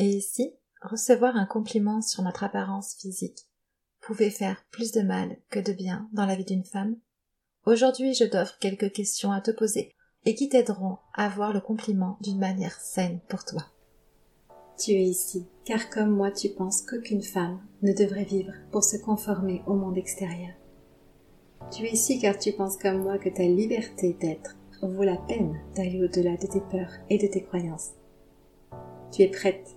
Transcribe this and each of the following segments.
Et ici, recevoir un compliment sur notre apparence physique pouvait faire plus de mal que de bien dans la vie d'une femme Aujourd'hui, je t'offre quelques questions à te poser et qui t'aideront à voir le compliment d'une manière saine pour toi. Tu es ici, car comme moi tu penses qu'aucune femme ne devrait vivre pour se conformer au monde extérieur. Tu es ici car tu penses comme moi que ta liberté d'être vaut la peine d'aller au-delà de tes peurs et de tes croyances. Tu es prête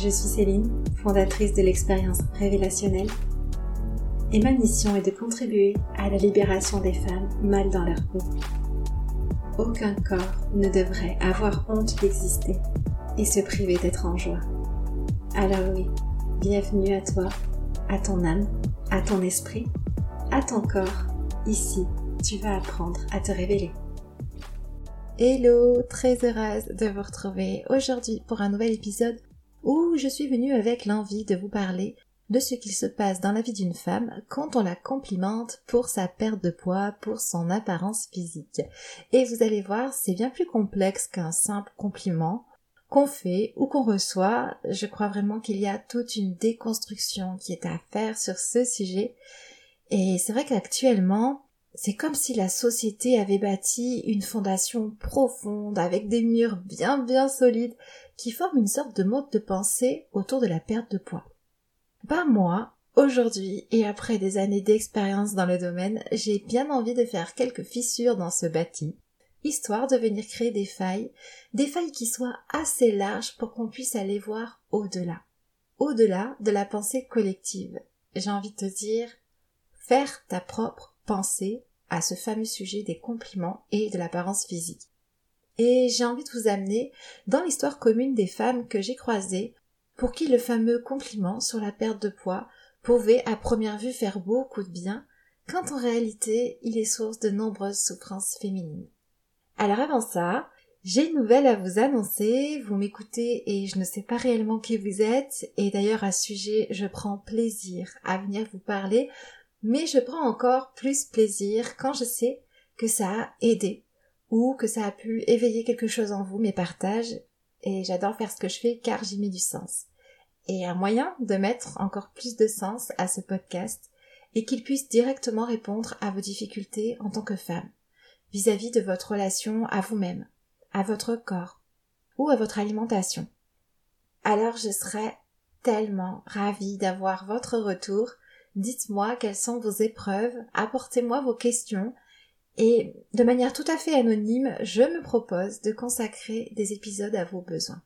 Je suis Céline, fondatrice de l'expérience révélationnelle, et ma mission est de contribuer à la libération des femmes mal dans leur peau. Aucun corps ne devrait avoir honte d'exister et se priver d'être en joie. Alors oui, bienvenue à toi, à ton âme, à ton esprit, à ton corps. Ici, tu vas apprendre à te révéler. Hello, très heureuse de vous retrouver aujourd'hui pour un nouvel épisode où je suis venue avec l'envie de vous parler de ce qu'il se passe dans la vie d'une femme quand on la complimente pour sa perte de poids, pour son apparence physique. Et vous allez voir, c'est bien plus complexe qu'un simple compliment qu'on fait ou qu'on reçoit. Je crois vraiment qu'il y a toute une déconstruction qui est à faire sur ce sujet. Et c'est vrai qu'actuellement, c'est comme si la société avait bâti une fondation profonde avec des murs bien bien solides qui forment une sorte de mode de pensée autour de la perte de poids. Pas moi, aujourd'hui et après des années d'expérience dans le domaine, j'ai bien envie de faire quelques fissures dans ce bâti, histoire de venir créer des failles, des failles qui soient assez larges pour qu'on puisse aller voir au-delà, au-delà de la pensée collective. J'ai envie de te dire, faire ta propre pensée à ce fameux sujet des compliments et de l'apparence physique. Et j'ai envie de vous amener dans l'histoire commune des femmes que j'ai croisées pour qui le fameux compliment sur la perte de poids pouvait à première vue faire beaucoup de bien, quand en réalité il est source de nombreuses souffrances féminines. Alors avant ça, j'ai une nouvelle à vous annoncer, vous m'écoutez et je ne sais pas réellement qui vous êtes, et d'ailleurs à ce sujet je prends plaisir à venir vous parler, mais je prends encore plus plaisir quand je sais que ça a aidé, ou que ça a pu éveiller quelque chose en vous, mes partages, et j'adore faire ce que je fais car j'y mets du sens. Et un moyen de mettre encore plus de sens à ce podcast est qu'il puisse directement répondre à vos difficultés en tant que femme, vis-à-vis de votre relation à vous-même, à votre corps ou à votre alimentation. Alors je serais tellement ravie d'avoir votre retour. Dites-moi quelles sont vos épreuves, apportez-moi vos questions et de manière tout à fait anonyme, je me propose de consacrer des épisodes à vos besoins.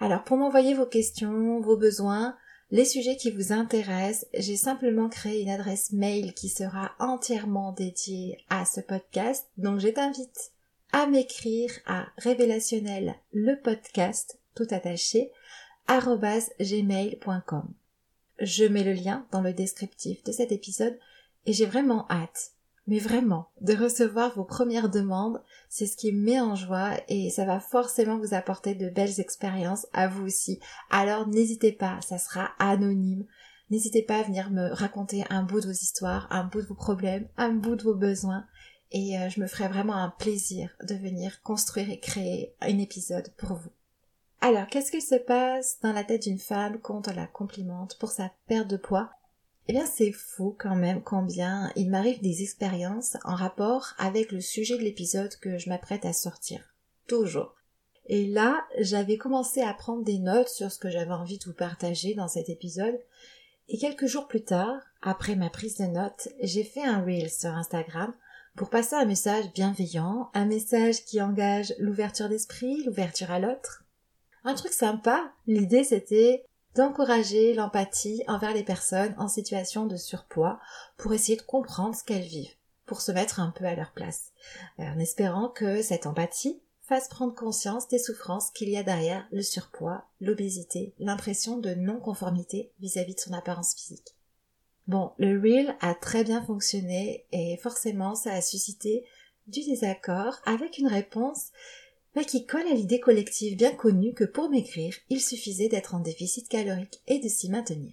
Alors pour m'envoyer vos questions, vos besoins, les sujets qui vous intéressent, j'ai simplement créé une adresse mail qui sera entièrement dédiée à ce podcast. Donc je t'invite à m'écrire à révélationnel le podcast tout attaché gmail.com. Je mets le lien dans le descriptif de cet épisode et j'ai vraiment hâte mais vraiment, de recevoir vos premières demandes, c'est ce qui me met en joie et ça va forcément vous apporter de belles expériences à vous aussi. Alors n'hésitez pas, ça sera anonyme. N'hésitez pas à venir me raconter un bout de vos histoires, un bout de vos problèmes, un bout de vos besoins. Et euh, je me ferai vraiment un plaisir de venir construire et créer un épisode pour vous. Alors, qu'est-ce qu'il se passe dans la tête d'une femme quand on la complimente pour sa perte de poids? Eh bien, c'est fou quand même combien il m'arrive des expériences en rapport avec le sujet de l'épisode que je m'apprête à sortir. Toujours. Et là, j'avais commencé à prendre des notes sur ce que j'avais envie de vous partager dans cet épisode. Et quelques jours plus tard, après ma prise de notes, j'ai fait un reel sur Instagram pour passer un message bienveillant, un message qui engage l'ouverture d'esprit, l'ouverture à l'autre. Un truc sympa. L'idée c'était d'encourager l'empathie envers les personnes en situation de surpoids pour essayer de comprendre ce qu'elles vivent, pour se mettre un peu à leur place, euh, en espérant que cette empathie fasse prendre conscience des souffrances qu'il y a derrière le surpoids, l'obésité, l'impression de non-conformité vis-à-vis de son apparence physique. Bon, le reel a très bien fonctionné et forcément ça a suscité du désaccord avec une réponse mais qui colle à l'idée collective bien connue que pour maigrir, il suffisait d'être en déficit calorique et de s'y maintenir.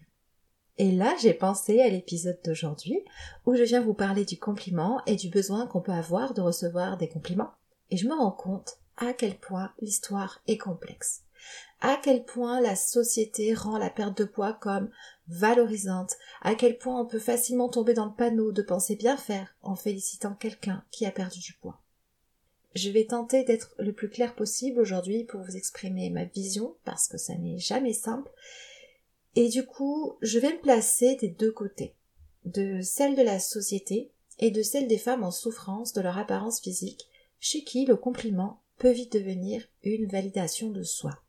Et là, j'ai pensé à l'épisode d'aujourd'hui où je viens vous parler du compliment et du besoin qu'on peut avoir de recevoir des compliments. Et je me rends compte à quel point l'histoire est complexe. À quel point la société rend la perte de poids comme valorisante, à quel point on peut facilement tomber dans le panneau de penser bien faire en félicitant quelqu'un qui a perdu du poids. Je vais tenter d'être le plus clair possible aujourd'hui pour vous exprimer ma vision, parce que ça n'est jamais simple. Et du coup, je vais me placer des deux côtés, de celle de la société et de celle des femmes en souffrance de leur apparence physique, chez qui le compliment peut vite devenir une validation de soi.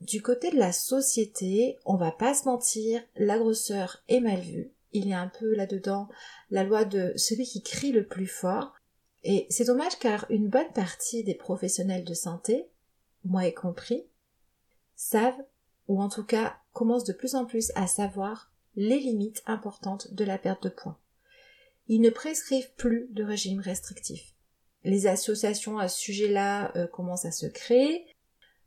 Du côté de la société, on va pas se mentir, la grosseur est mal vue. Il y a un peu là-dedans la loi de celui qui crie le plus fort, et c'est dommage car une bonne partie des professionnels de santé, moi y compris, savent, ou en tout cas commencent de plus en plus à savoir, les limites importantes de la perte de poids. Ils ne prescrivent plus de régime restrictif. Les associations à ce sujet-là euh, commencent à se créer,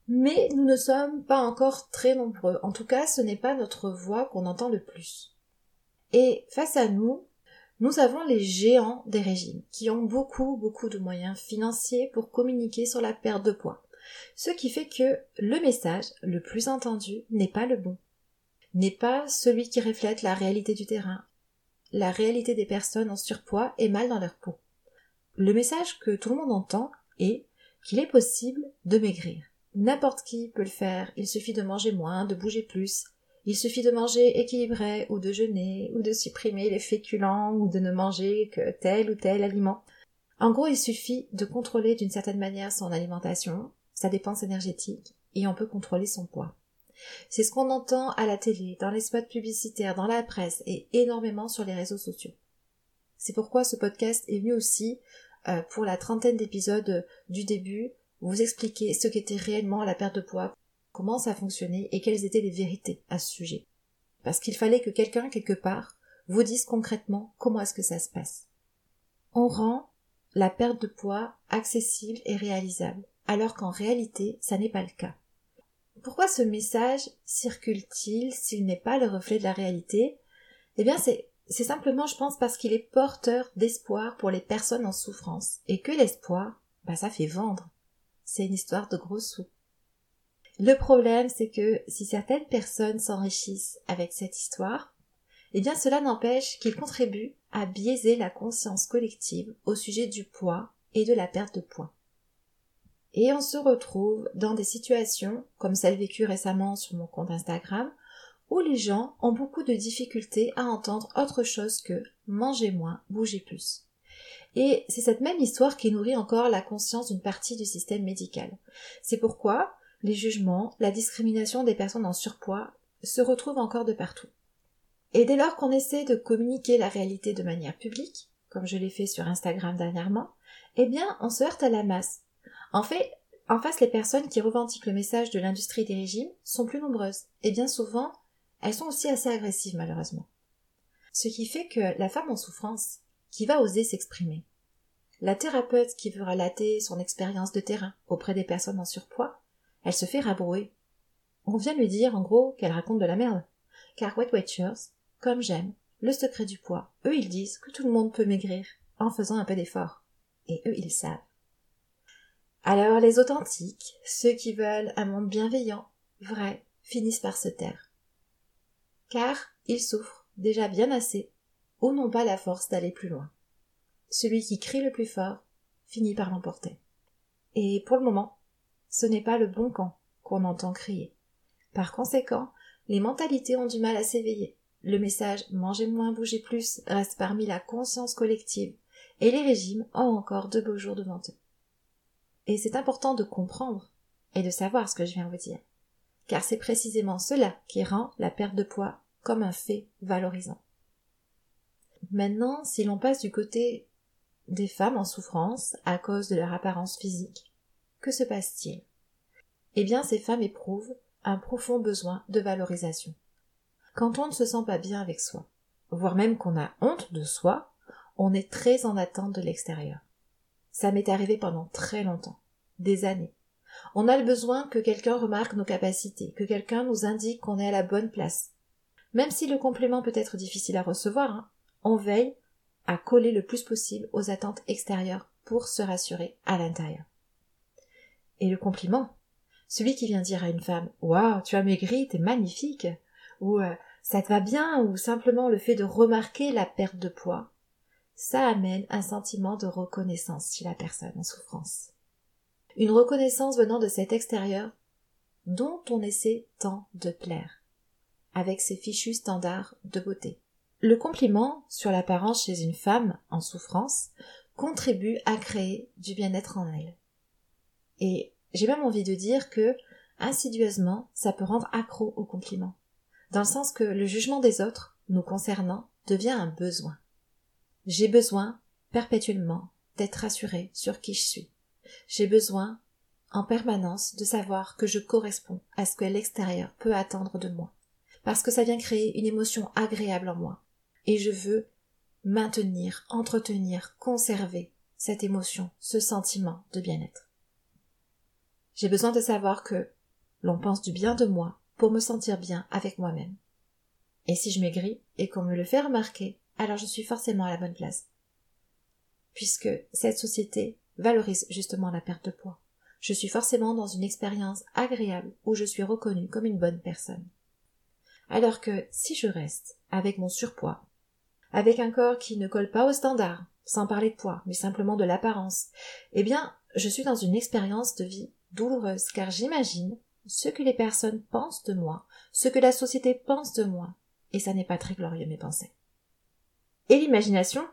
mais nous ne sommes pas encore très nombreux. En tout cas, ce n'est pas notre voix qu'on entend le plus. Et face à nous, nous avons les géants des régimes, qui ont beaucoup, beaucoup de moyens financiers pour communiquer sur la perte de poids. Ce qui fait que le message le plus entendu n'est pas le bon. N'est pas celui qui reflète la réalité du terrain, la réalité des personnes en surpoids et mal dans leur peau. Le message que tout le monde entend est qu'il est possible de maigrir. N'importe qui peut le faire, il suffit de manger moins, de bouger plus, il suffit de manger équilibré ou de jeûner ou de supprimer les féculents ou de ne manger que tel ou tel aliment. En gros, il suffit de contrôler d'une certaine manière son alimentation, sa dépense énergétique, et on peut contrôler son poids. C'est ce qu'on entend à la télé, dans les spots publicitaires, dans la presse et énormément sur les réseaux sociaux. C'est pourquoi ce podcast est venu aussi euh, pour la trentaine d'épisodes du début vous expliquer ce qu'était réellement la perte de poids comment ça fonctionnait et quelles étaient les vérités à ce sujet. Parce qu'il fallait que quelqu'un, quelque part, vous dise concrètement comment est-ce que ça se passe. On rend la perte de poids accessible et réalisable, alors qu'en réalité, ça n'est pas le cas. Pourquoi ce message circule-t-il s'il n'est pas le reflet de la réalité? Eh bien, c'est, c'est simplement, je pense, parce qu'il est porteur d'espoir pour les personnes en souffrance, et que l'espoir, bah, ça fait vendre. C'est une histoire de gros sous. Le problème, c'est que si certaines personnes s'enrichissent avec cette histoire, eh bien cela n'empêche qu'ils contribuent à biaiser la conscience collective au sujet du poids et de la perte de poids. Et on se retrouve dans des situations, comme celle vécue récemment sur mon compte Instagram, où les gens ont beaucoup de difficultés à entendre autre chose que manger moins, bouger plus. Et c'est cette même histoire qui nourrit encore la conscience d'une partie du système médical. C'est pourquoi les jugements, la discrimination des personnes en surpoids se retrouvent encore de partout. Et dès lors qu'on essaie de communiquer la réalité de manière publique, comme je l'ai fait sur Instagram dernièrement, eh bien, on se heurte à la masse. En fait, en face, les personnes qui revendiquent le message de l'industrie des régimes sont plus nombreuses, et bien souvent, elles sont aussi assez agressives, malheureusement. Ce qui fait que la femme en souffrance, qui va oser s'exprimer, la thérapeute qui veut relater son expérience de terrain auprès des personnes en surpoids, elle se fait rabrouer. On vient lui dire, en gros, qu'elle raconte de la merde. Car Wet Watchers, comme j'aime, le secret du poids, eux ils disent que tout le monde peut maigrir en faisant un peu d'effort. Et eux ils savent. Alors les authentiques, ceux qui veulent un monde bienveillant, vrai, finissent par se taire. Car ils souffrent déjà bien assez, ou n'ont pas la force d'aller plus loin. Celui qui crie le plus fort finit par l'emporter. Et pour le moment, ce n'est pas le bon camp qu'on entend crier. Par conséquent, les mentalités ont du mal à s'éveiller. Le message mangez moins, bougez plus reste parmi la conscience collective, et les régimes ont encore de beaux jours devant eux. Et c'est important de comprendre et de savoir ce que je viens vous dire, car c'est précisément cela qui rend la perte de poids comme un fait valorisant. Maintenant, si l'on passe du côté des femmes en souffrance à cause de leur apparence physique, que se passe-t-il? Eh bien, ces femmes éprouvent un profond besoin de valorisation. Quand on ne se sent pas bien avec soi, voire même qu'on a honte de soi, on est très en attente de l'extérieur. Ça m'est arrivé pendant très longtemps, des années. On a le besoin que quelqu'un remarque nos capacités, que quelqu'un nous indique qu'on est à la bonne place. Même si le complément peut être difficile à recevoir, hein, on veille à coller le plus possible aux attentes extérieures pour se rassurer à l'intérieur. Et le compliment, celui qui vient dire à une femme Waouh, tu as maigri, t'es magnifique ou euh, ça te va bien ou simplement le fait de remarquer la perte de poids, ça amène un sentiment de reconnaissance chez la personne en souffrance. Une reconnaissance venant de cet extérieur dont on essaie tant de plaire, avec ses fichus standards de beauté. Le compliment sur l'apparence chez une femme en souffrance contribue à créer du bien-être en elle. Et j'ai même envie de dire que, insidieusement, ça peut rendre accro au compliment, dans le sens que le jugement des autres, nous concernant, devient un besoin. J'ai besoin, perpétuellement, d'être rassurée sur qui je suis. J'ai besoin, en permanence, de savoir que je corresponds à ce que l'extérieur peut attendre de moi. Parce que ça vient créer une émotion agréable en moi. Et je veux maintenir, entretenir, conserver cette émotion, ce sentiment de bien-être. J'ai besoin de savoir que l'on pense du bien de moi pour me sentir bien avec moi-même. Et si je maigris et qu'on me le fait remarquer, alors je suis forcément à la bonne place. Puisque cette société valorise justement la perte de poids. Je suis forcément dans une expérience agréable où je suis reconnue comme une bonne personne. Alors que si je reste avec mon surpoids, avec un corps qui ne colle pas aux standards, sans parler de poids, mais simplement de l'apparence, eh bien, je suis dans une expérience de vie douloureuse, car j'imagine ce que les personnes pensent de moi, ce que la société pense de moi, et ça n'est pas très glorieux mes pensées. Et l'imagination,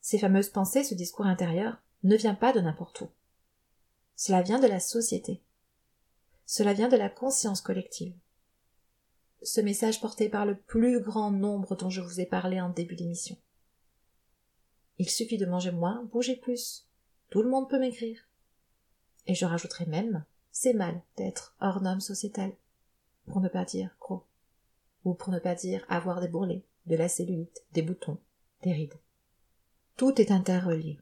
ces fameuses pensées, ce discours intérieur, ne vient pas de n'importe où. Cela vient de la société. Cela vient de la conscience collective. Ce message porté par le plus grand nombre dont je vous ai parlé en début d'émission. Il suffit de manger moins, bouger plus. Tout le monde peut maigrir. Et je rajouterai même, c'est mal d'être hors norme sociétale. Pour ne pas dire gros. Ou pour ne pas dire avoir des bourrelets, de la cellulite, des boutons, des rides. Tout est interrelié.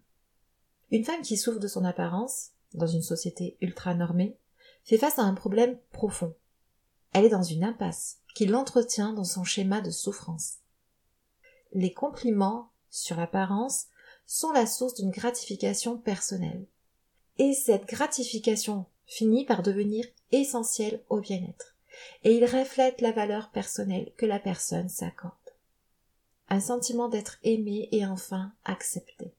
Une femme qui souffre de son apparence, dans une société ultra normée, fait face à un problème profond. Elle est dans une impasse qui l'entretient dans son schéma de souffrance. Les compliments sur l'apparence sont la source d'une gratification personnelle. Et cette gratification finit par devenir essentielle au bien-être. Et il reflète la valeur personnelle que la personne s'accorde. Un sentiment d'être aimé et enfin accepté.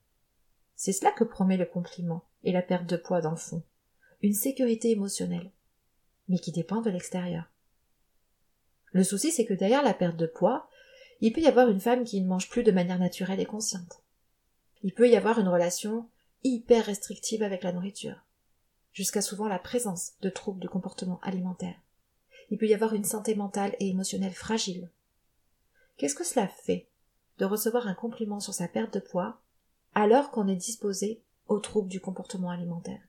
C'est cela que promet le compliment et la perte de poids dans le fond. Une sécurité émotionnelle, mais qui dépend de l'extérieur. Le souci, c'est que derrière la perte de poids, il peut y avoir une femme qui ne mange plus de manière naturelle et consciente. Il peut y avoir une relation hyper restrictive avec la nourriture, jusqu'à souvent la présence de troubles de comportement alimentaire. Il peut y avoir une santé mentale et émotionnelle fragile. Qu'est-ce que cela fait de recevoir un compliment sur sa perte de poids alors qu'on est disposé aux troubles du comportement alimentaire?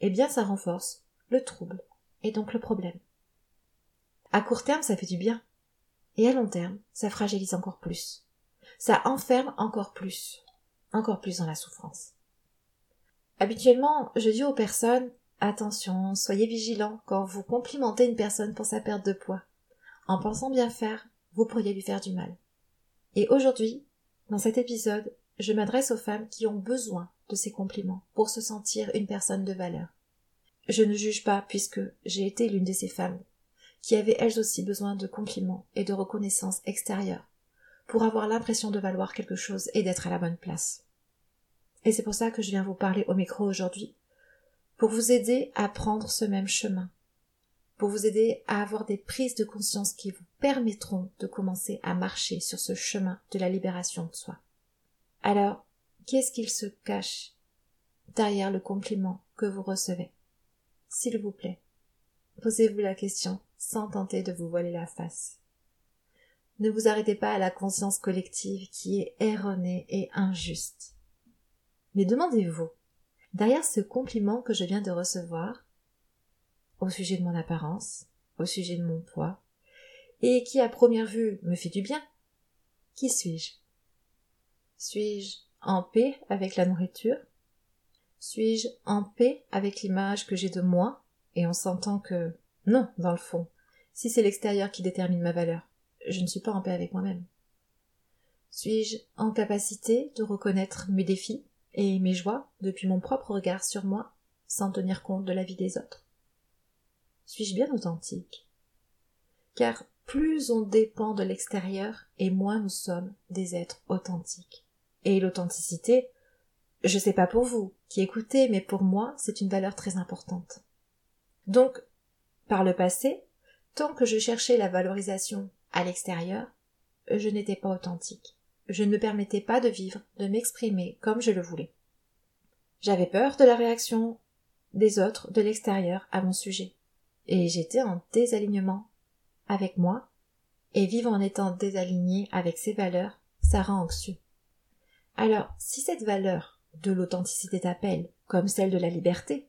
Eh bien, ça renforce le trouble et donc le problème. À court terme, ça fait du bien. Et à long terme, ça fragilise encore plus. Ça enferme encore plus. Encore plus dans la souffrance. Habituellement, je dis aux personnes, attention, soyez vigilants quand vous complimentez une personne pour sa perte de poids. En pensant bien faire, vous pourriez lui faire du mal. Et aujourd'hui, dans cet épisode, je m'adresse aux femmes qui ont besoin de ces compliments pour se sentir une personne de valeur. Je ne juge pas puisque j'ai été l'une de ces femmes qui avaient elles aussi besoin de compliments et de reconnaissance extérieure pour avoir l'impression de valoir quelque chose et d'être à la bonne place. Et c'est pour ça que je viens vous parler au micro aujourd'hui, pour vous aider à prendre ce même chemin, pour vous aider à avoir des prises de conscience qui vous permettront de commencer à marcher sur ce chemin de la libération de soi. Alors, qu'est-ce qu'il se cache derrière le compliment que vous recevez? S'il vous plaît, posez-vous la question sans tenter de vous voiler la face. Ne vous arrêtez pas à la conscience collective qui est erronée et injuste. Mais demandez-vous, derrière ce compliment que je viens de recevoir, au sujet de mon apparence, au sujet de mon poids, et qui à première vue me fait du bien, qui suis-je? Suis-je en paix avec la nourriture? Suis-je en paix avec l'image que j'ai de moi Et on s'entend que non, dans le fond, si c'est l'extérieur qui détermine ma valeur, je ne suis pas en paix avec moi-même. Suis-je en capacité de reconnaître mes défis et mes joies depuis mon propre regard sur moi sans tenir compte de la vie des autres? Suis-je bien authentique? Car plus on dépend de l'extérieur et moins nous sommes des êtres authentiques. Et l'authenticité, je sais pas pour vous qui écoutez, mais pour moi, c'est une valeur très importante. Donc, par le passé, tant que je cherchais la valorisation à l'extérieur, je n'étais pas authentique. Je ne me permettais pas de vivre, de m'exprimer comme je le voulais. J'avais peur de la réaction des autres de l'extérieur à mon sujet. Et j'étais en désalignement avec moi, et vivre en étant désaligné avec ses valeurs, ça rend anxieux. Alors, si cette valeur de l'authenticité t'appelle, comme celle de la liberté,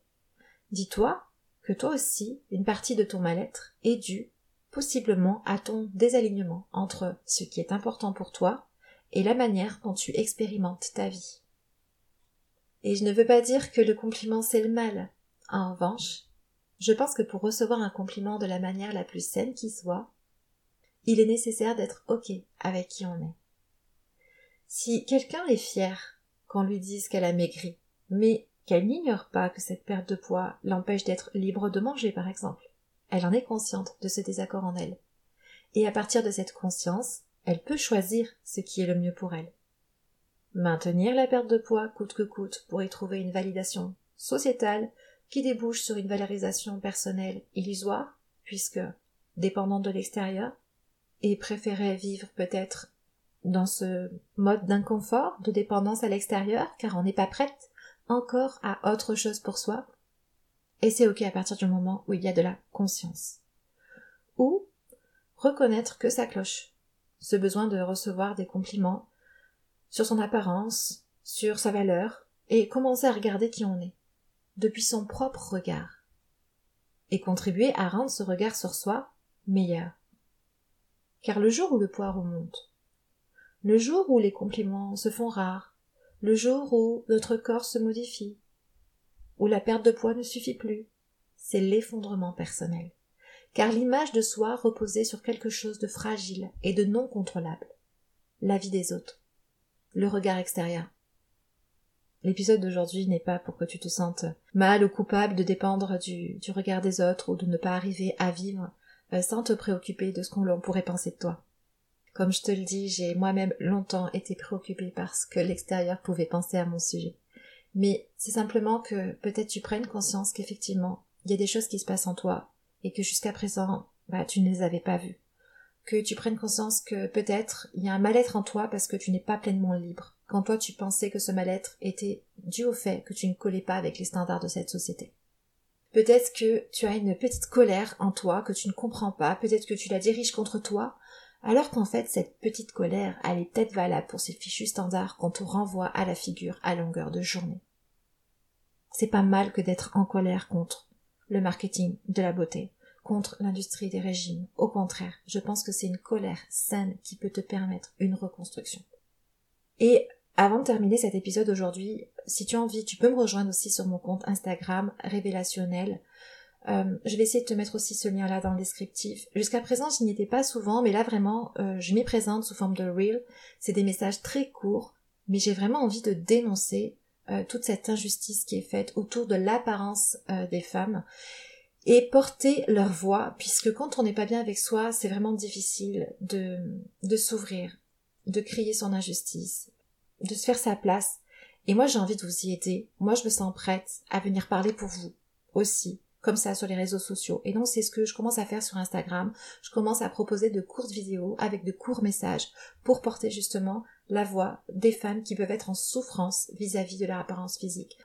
dis-toi que toi aussi, une partie de ton mal-être est due possiblement à ton désalignement entre ce qui est important pour toi et la manière dont tu expérimentes ta vie. Et je ne veux pas dire que le compliment c'est le mal. En revanche, je pense que pour recevoir un compliment de la manière la plus saine qui soit, il est nécessaire d'être OK avec qui on est. Si quelqu'un est fier qu'on lui dise qu'elle a maigri, mais qu'elle n'ignore pas que cette perte de poids l'empêche d'être libre de manger, par exemple, elle en est consciente de ce désaccord en elle. Et à partir de cette conscience, elle peut choisir ce qui est le mieux pour elle. Maintenir la perte de poids coûte que coûte pour y trouver une validation sociétale qui débouche sur une valorisation personnelle illusoire, puisque, dépendante de l'extérieur, et préférer vivre peut-être dans ce mode d'inconfort, de dépendance à l'extérieur, car on n'est pas prête encore à autre chose pour soi. Et c'est ok à partir du moment où il y a de la conscience. Ou reconnaître que ça cloche. Ce besoin de recevoir des compliments sur son apparence, sur sa valeur, et commencer à regarder qui on est depuis son propre regard, et contribuer à rendre ce regard sur soi meilleur. Car le jour où le poids remonte, le jour où les compliments se font rares, le jour où notre corps se modifie, où la perte de poids ne suffit plus, c'est l'effondrement personnel. Car l'image de soi reposait sur quelque chose de fragile et de non contrôlable. La vie des autres. Le regard extérieur. L'épisode d'aujourd'hui n'est pas pour que tu te sentes mal ou coupable de dépendre du, du regard des autres ou de ne pas arriver à vivre euh, sans te préoccuper de ce qu'on pourrait penser de toi. Comme je te le dis, j'ai moi-même longtemps été préoccupée par ce que l'extérieur pouvait penser à mon sujet. Mais c'est simplement que peut-être tu prennes conscience qu'effectivement, il y a des choses qui se passent en toi et que jusqu'à présent, bah, tu ne les avais pas vues. Que tu prennes conscience que peut-être il y a un mal-être en toi parce que tu n'es pas pleinement libre quand toi tu pensais que ce mal-être était dû au fait que tu ne collais pas avec les standards de cette société. Peut-être que tu as une petite colère en toi que tu ne comprends pas, peut-être que tu la diriges contre toi, alors qu'en fait cette petite colère, elle est peut-être valable pour ces fichus standards qu'on te renvoie à la figure à longueur de journée. C'est pas mal que d'être en colère contre le marketing de la beauté, contre l'industrie des régimes. Au contraire, je pense que c'est une colère saine qui peut te permettre une reconstruction. Et avant de terminer cet épisode aujourd'hui, si tu as envie, tu peux me rejoindre aussi sur mon compte Instagram révélationnel. Euh, je vais essayer de te mettre aussi ce lien-là dans le descriptif. Jusqu'à présent, je n'y étais pas souvent, mais là vraiment, euh, je m'y présente sous forme de reel. C'est des messages très courts, mais j'ai vraiment envie de dénoncer euh, toute cette injustice qui est faite autour de l'apparence des femmes et porter leur voix, puisque quand on n'est pas bien avec soi, c'est vraiment difficile de, de s'ouvrir, de crier son injustice, de se faire sa place. Et moi, j'ai envie de vous y aider. Moi, je me sens prête à venir parler pour vous aussi, comme ça sur les réseaux sociaux. Et donc, c'est ce que je commence à faire sur Instagram. Je commence à proposer de courtes vidéos avec de courts messages pour porter justement la voix des femmes qui peuvent être en souffrance vis-à-vis de leur apparence physique.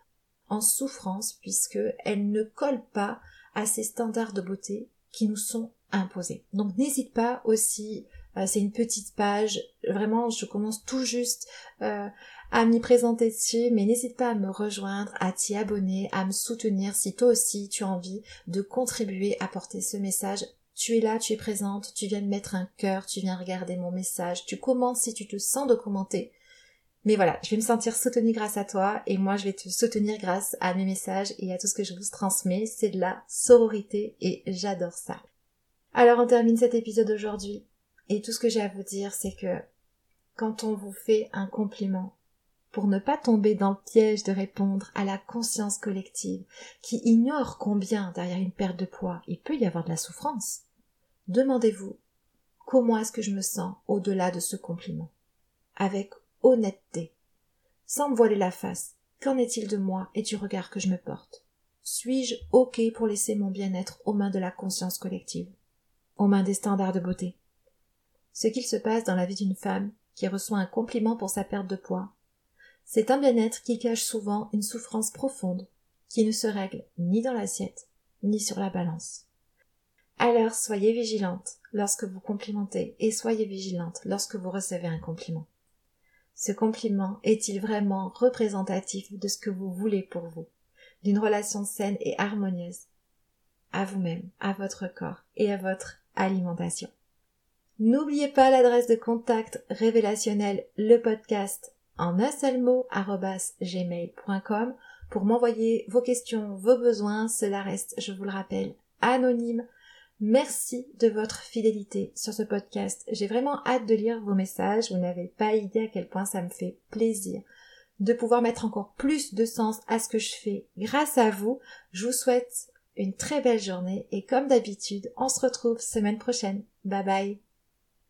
En souffrance puisque elles ne collent pas à ces standards de beauté qui nous sont imposés. Donc, n'hésite pas aussi Euh, c'est une petite page. Vraiment, je commence tout juste euh, à m'y présenter dessus, mais n'hésite pas à me rejoindre, à t'y abonner, à me soutenir si toi aussi tu as envie de contribuer à porter ce message. Tu es là, tu es présente, tu viens me mettre un cœur, tu viens regarder mon message, tu commentes si tu te sens de commenter. Mais voilà, je vais me sentir soutenue grâce à toi et moi je vais te soutenir grâce à mes messages et à tout ce que je vous transmets. C'est de la sororité et j'adore ça. Alors on termine cet épisode aujourd'hui et tout ce que j'ai à vous dire c'est que quand on vous fait un compliment, pour ne pas tomber dans le piège de répondre à la conscience collective qui ignore combien derrière une perte de poids il peut y avoir de la souffrance, demandez-vous comment est-ce que je me sens au-delà de ce compliment, avec honnêteté, sans me voiler la face. Qu'en est-il de moi et du regard que je me porte? Suis-je OK pour laisser mon bien-être aux mains de la conscience collective, aux mains des standards de beauté Ce qu'il se passe dans la vie d'une femme qui reçoit un compliment pour sa perte de poids c'est un bien-être qui cache souvent une souffrance profonde, qui ne se règle ni dans l'assiette, ni sur la balance. Alors soyez vigilante lorsque vous complimentez et soyez vigilante lorsque vous recevez un compliment. Ce compliment est-il vraiment représentatif de ce que vous voulez pour vous, d'une relation saine et harmonieuse à vous-même, à votre corps et à votre alimentation? N'oubliez pas l'adresse de contact révélationnel le podcast en un seul mot gmail.com pour m'envoyer vos questions, vos besoins. Cela reste, je vous le rappelle, anonyme. Merci de votre fidélité sur ce podcast. J'ai vraiment hâte de lire vos messages. Vous n'avez pas idée à quel point ça me fait plaisir de pouvoir mettre encore plus de sens à ce que je fais grâce à vous. Je vous souhaite une très belle journée et comme d'habitude, on se retrouve semaine prochaine. Bye bye.